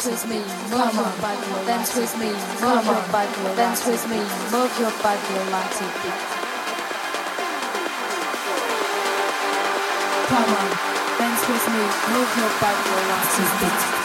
dance with me, move your body, dance with me, move your body, dance with me, move your body, like beat. Come on, dance with me, move your body, like beat.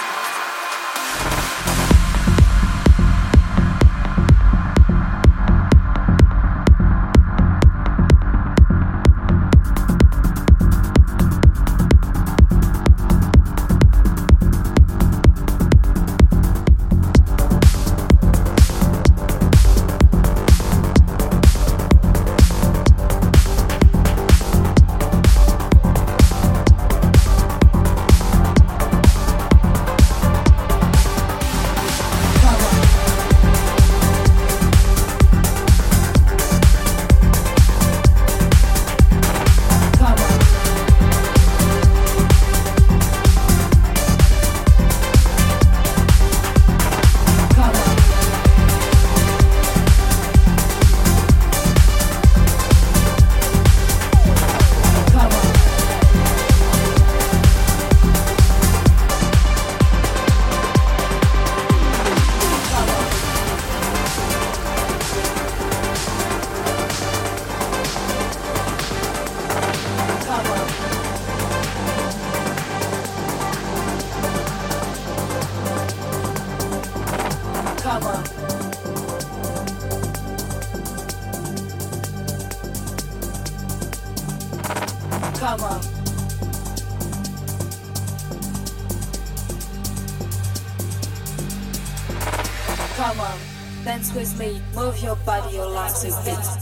your body, your life so bits.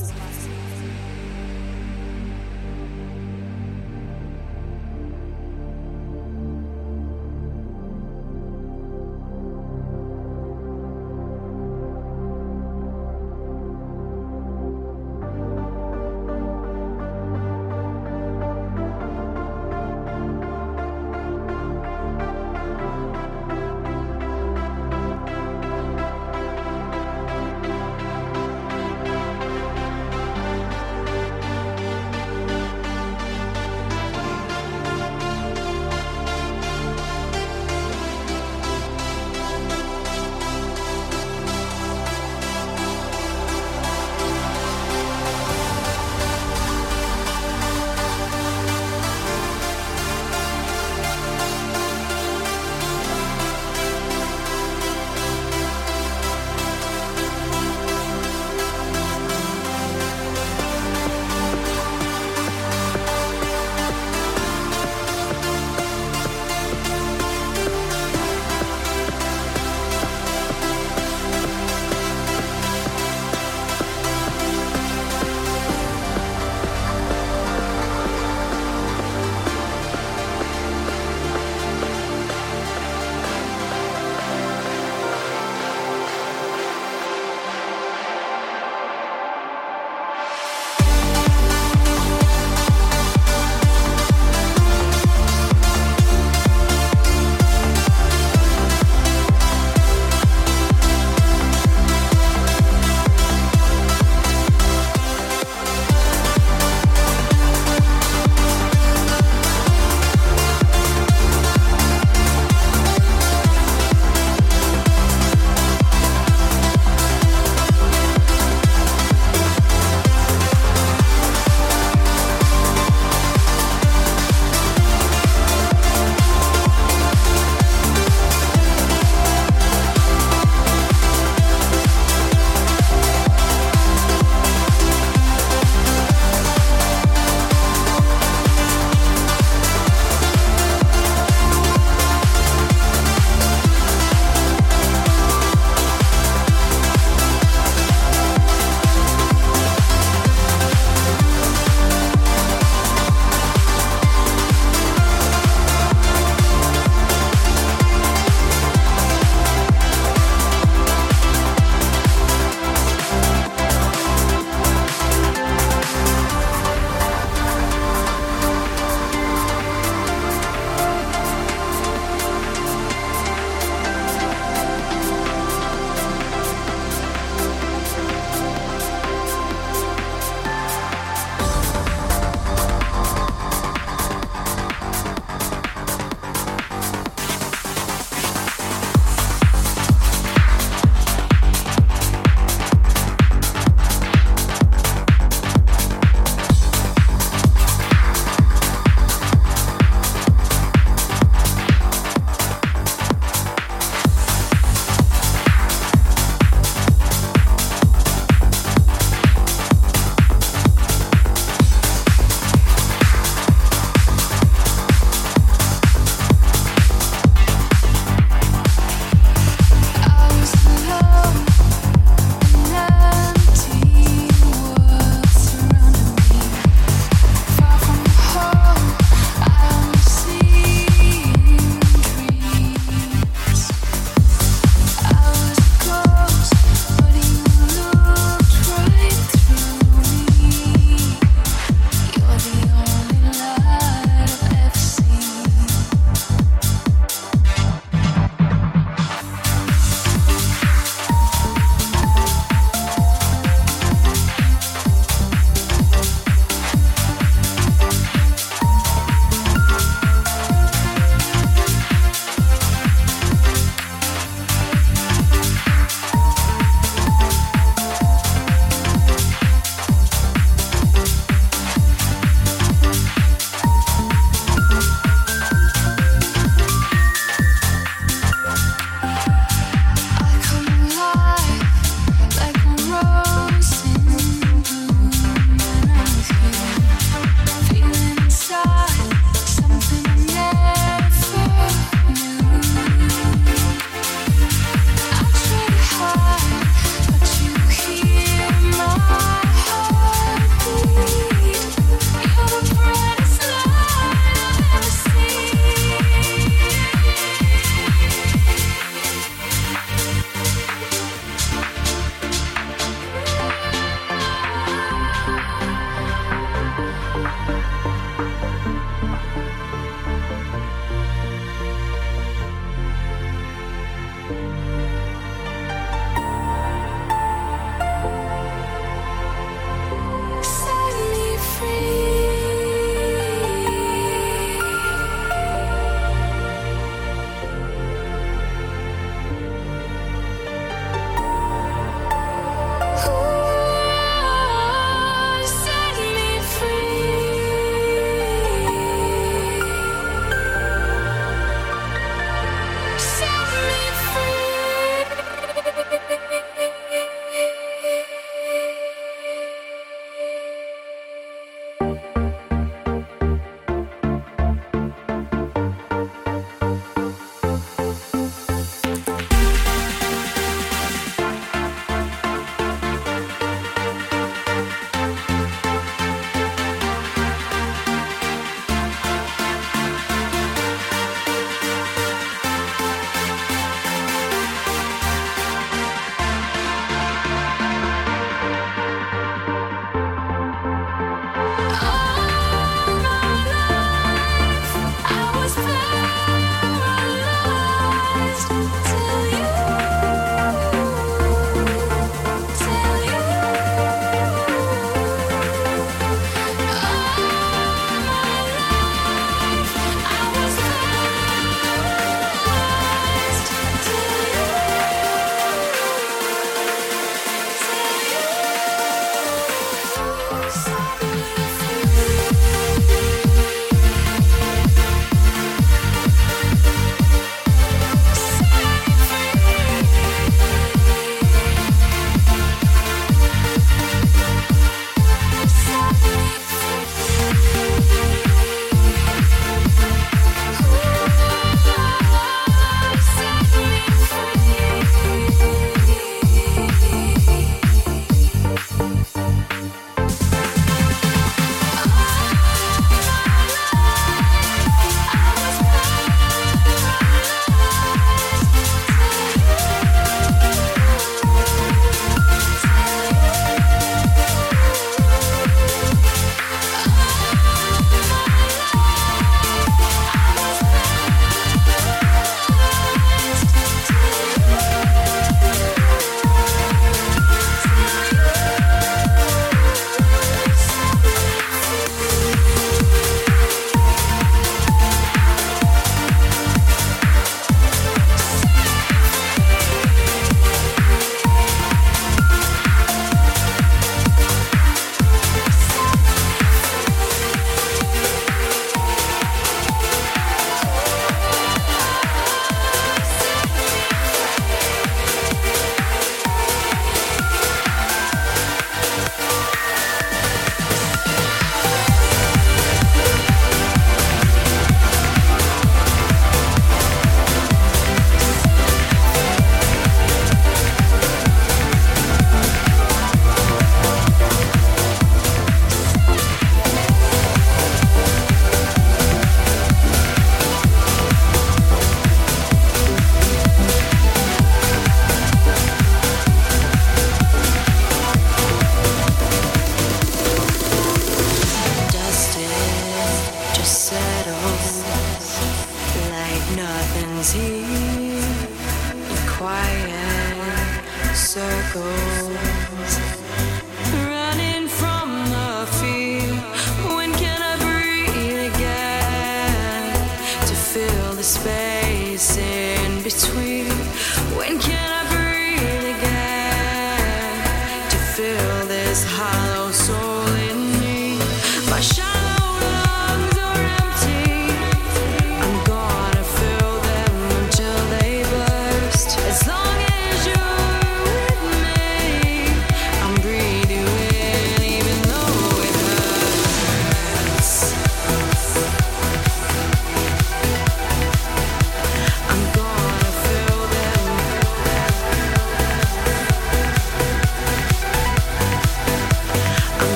As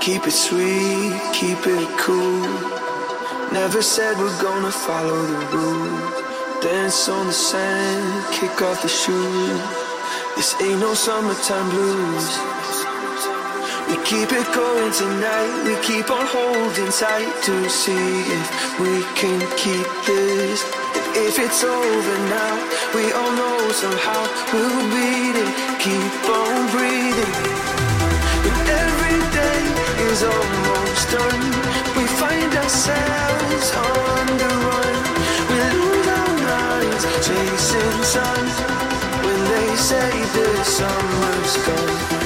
keep it sweet, keep it cool. Never said we're gonna follow the rules. Dance on the sand, kick off the shoes. This ain't no summertime blues. We keep it going tonight. We keep on holding tight to see if we can keep this. If it's over now, we all know somehow we'll beat it. Keep on breathing. Almost done. We find ourselves on the run. We lose our minds chasing sun. When they say the summer's gone.